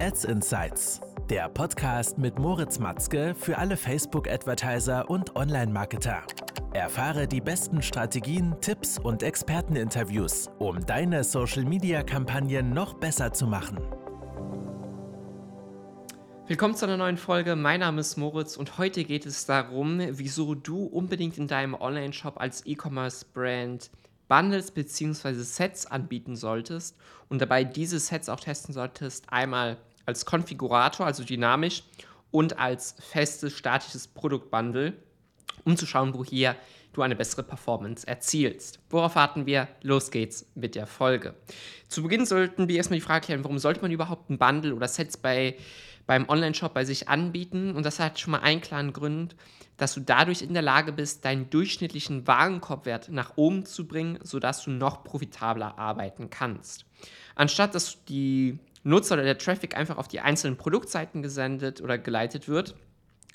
Ads Insights, der Podcast mit Moritz Matzke für alle Facebook-Advertiser und Online-Marketer. Erfahre die besten Strategien, Tipps und Experteninterviews, um deine Social-Media-Kampagnen noch besser zu machen. Willkommen zu einer neuen Folge. Mein Name ist Moritz und heute geht es darum, wieso du unbedingt in deinem Online-Shop als E-Commerce-Brand Bundles bzw. Sets anbieten solltest und dabei diese Sets auch testen solltest, einmal als Konfigurator, also dynamisch, und als festes statisches Produktbundle, um zu schauen, wo hier du eine bessere Performance erzielst. Worauf warten wir? Los geht's mit der Folge. Zu Beginn sollten wir erstmal die Frage klären, warum sollte man überhaupt ein Bundle oder Sets bei, beim Online-Shop bei sich anbieten? Und das hat schon mal einen klaren Grund dass du dadurch in der Lage bist, deinen durchschnittlichen Warenkorbwert nach oben zu bringen, sodass du noch profitabler arbeiten kannst. Anstatt dass die Nutzer oder der Traffic einfach auf die einzelnen Produktseiten gesendet oder geleitet wird,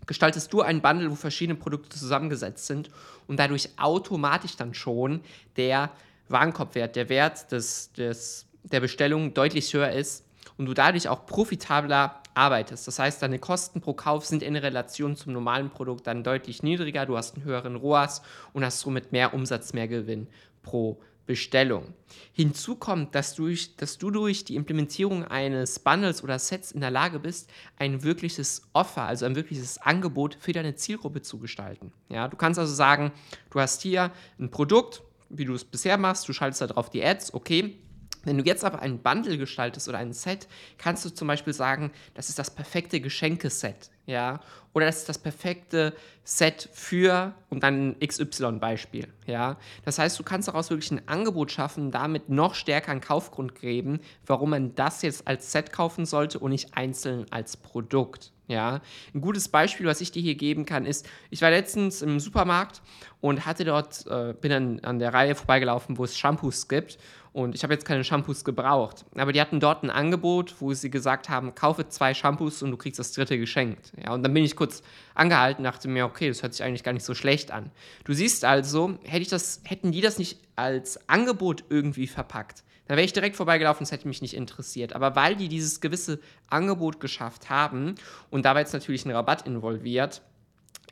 gestaltest du einen Bundle, wo verschiedene Produkte zusammengesetzt sind und dadurch automatisch dann schon der Warenkorbwert, der Wert des, des, der Bestellung deutlich höher ist und du dadurch auch profitabler arbeitest. Das heißt, deine Kosten pro Kauf sind in Relation zum normalen Produkt dann deutlich niedriger, du hast einen höheren ROAS und hast somit mehr Umsatz, mehr Gewinn pro Bestellung. Hinzu kommt, dass, durch, dass du durch die Implementierung eines Bundles oder Sets in der Lage bist, ein wirkliches Offer, also ein wirkliches Angebot für deine Zielgruppe zu gestalten. Ja, du kannst also sagen, du hast hier ein Produkt, wie du es bisher machst, du schaltest darauf die Ads, okay, wenn du jetzt aber ein Bundle gestaltest oder ein Set, kannst du zum Beispiel sagen, das ist das perfekte Geschenkeset, ja, oder das ist das perfekte Set für, und dann ein XY-Beispiel, ja. Das heißt, du kannst daraus wirklich ein Angebot schaffen, damit noch stärker einen Kaufgrund geben, warum man das jetzt als Set kaufen sollte und nicht einzeln als Produkt. Ja, ein gutes Beispiel, was ich dir hier geben kann, ist, ich war letztens im Supermarkt und hatte dort, äh, bin dann an der Reihe vorbeigelaufen, wo es Shampoos gibt und ich habe jetzt keine Shampoos gebraucht. Aber die hatten dort ein Angebot, wo sie gesagt haben, kaufe zwei Shampoos und du kriegst das dritte geschenkt. Ja, und dann bin ich kurz angehalten, dachte mir, okay, das hört sich eigentlich gar nicht so schlecht an. Du siehst also, hätte ich das, hätten die das nicht als Angebot irgendwie verpackt, dann wäre ich direkt vorbeigelaufen, es hätte mich nicht interessiert. Aber weil die dieses gewisse Angebot geschafft haben und dabei jetzt natürlich ein Rabatt involviert,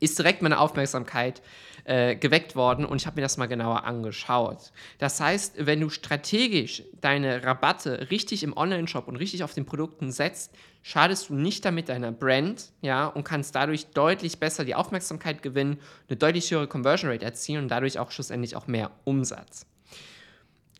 ist direkt meine Aufmerksamkeit äh, geweckt worden und ich habe mir das mal genauer angeschaut. Das heißt, wenn du strategisch deine Rabatte richtig im Online-Shop und richtig auf den Produkten setzt, schadest du nicht damit deiner Brand, ja, und kannst dadurch deutlich besser die Aufmerksamkeit gewinnen, eine deutlich höhere Conversion Rate erzielen und dadurch auch schlussendlich auch mehr Umsatz.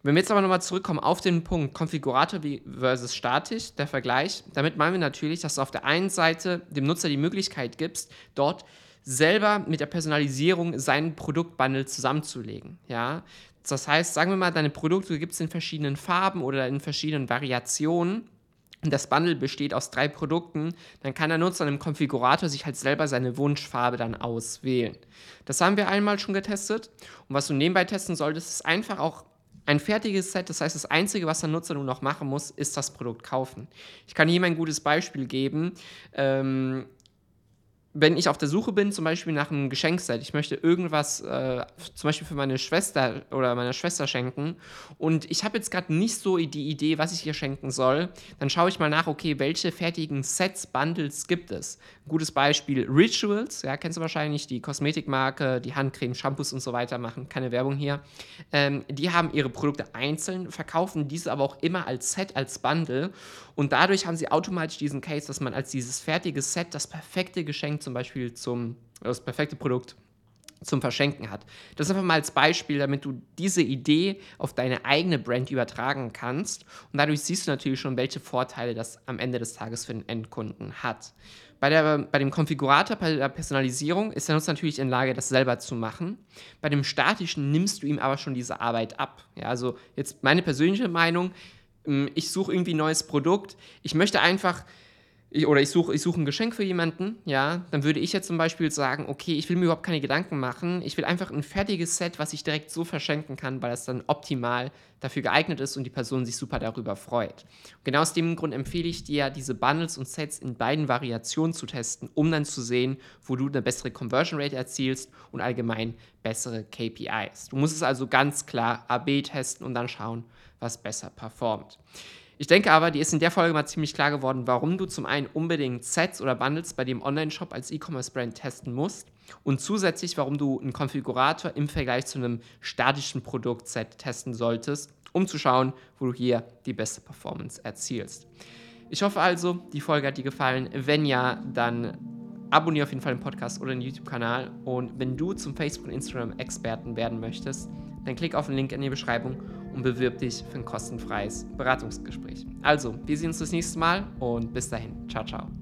Wenn wir jetzt aber nochmal zurückkommen auf den Punkt Konfigurator versus statisch, der Vergleich, damit meinen wir natürlich, dass du auf der einen Seite dem Nutzer die Möglichkeit gibst, dort selber mit der Personalisierung seinen Produktbundle zusammenzulegen. Ja? Das heißt, sagen wir mal, deine Produkte gibt es in verschiedenen Farben oder in verschiedenen Variationen. Und das Bundle besteht aus drei Produkten, dann kann der Nutzer im Konfigurator sich halt selber seine Wunschfarbe dann auswählen. Das haben wir einmal schon getestet. Und was du nebenbei testen solltest, ist einfach auch ein fertiges Set. Das heißt, das Einzige, was der Nutzer nur noch machen muss, ist das Produkt kaufen. Ich kann hier mal ein gutes Beispiel geben. Ähm, wenn ich auf der Suche bin, zum Beispiel nach einem Geschenkset, ich möchte irgendwas äh, zum Beispiel für meine Schwester oder meiner Schwester schenken und ich habe jetzt gerade nicht so die Idee, was ich ihr schenken soll, dann schaue ich mal nach, okay, welche fertigen Sets, Bundles gibt es. Ein gutes Beispiel Rituals, ja, kennst du wahrscheinlich, die Kosmetikmarke, die Handcreme, Shampoos und so weiter machen, keine Werbung hier. Ähm, die haben ihre Produkte einzeln, verkaufen diese aber auch immer als Set, als Bundle und dadurch haben sie automatisch diesen Case, dass man als dieses fertige Set das perfekte Geschenk zum Beispiel zum, das perfekte Produkt zum Verschenken hat. Das einfach mal als Beispiel, damit du diese Idee auf deine eigene Brand übertragen kannst. Und dadurch siehst du natürlich schon, welche Vorteile das am Ende des Tages für den Endkunden hat. Bei, der, bei dem Konfigurator, bei der Personalisierung ist der Nutzer natürlich in Lage, das selber zu machen. Bei dem statischen nimmst du ihm aber schon diese Arbeit ab. Ja, also jetzt meine persönliche Meinung, hm, ich suche irgendwie ein neues Produkt. Ich möchte einfach ich, oder ich suche ich such ein Geschenk für jemanden, ja, dann würde ich jetzt zum Beispiel sagen, okay, ich will mir überhaupt keine Gedanken machen, ich will einfach ein fertiges Set, was ich direkt so verschenken kann, weil es dann optimal dafür geeignet ist und die Person sich super darüber freut. Und genau aus dem Grund empfehle ich dir, diese Bundles und Sets in beiden Variationen zu testen, um dann zu sehen, wo du eine bessere Conversion Rate erzielst und allgemein bessere KPIs. Du musst es also ganz klar AB testen und dann schauen, was besser performt. Ich denke aber, dir ist in der Folge mal ziemlich klar geworden, warum du zum einen unbedingt Sets oder Bundles bei dem Online-Shop als E-Commerce-Brand testen musst und zusätzlich, warum du einen Konfigurator im Vergleich zu einem statischen Produktset testen solltest, um zu schauen, wo du hier die beste Performance erzielst. Ich hoffe also, die Folge hat dir gefallen. Wenn ja, dann abonniere auf jeden Fall den Podcast oder den YouTube-Kanal. Und wenn du zum Facebook- und Instagram-Experten werden möchtest, dann klick auf den Link in der Beschreibung und bewirb dich für ein kostenfreies Beratungsgespräch. Also, wir sehen uns das nächste Mal und bis dahin. Ciao, ciao.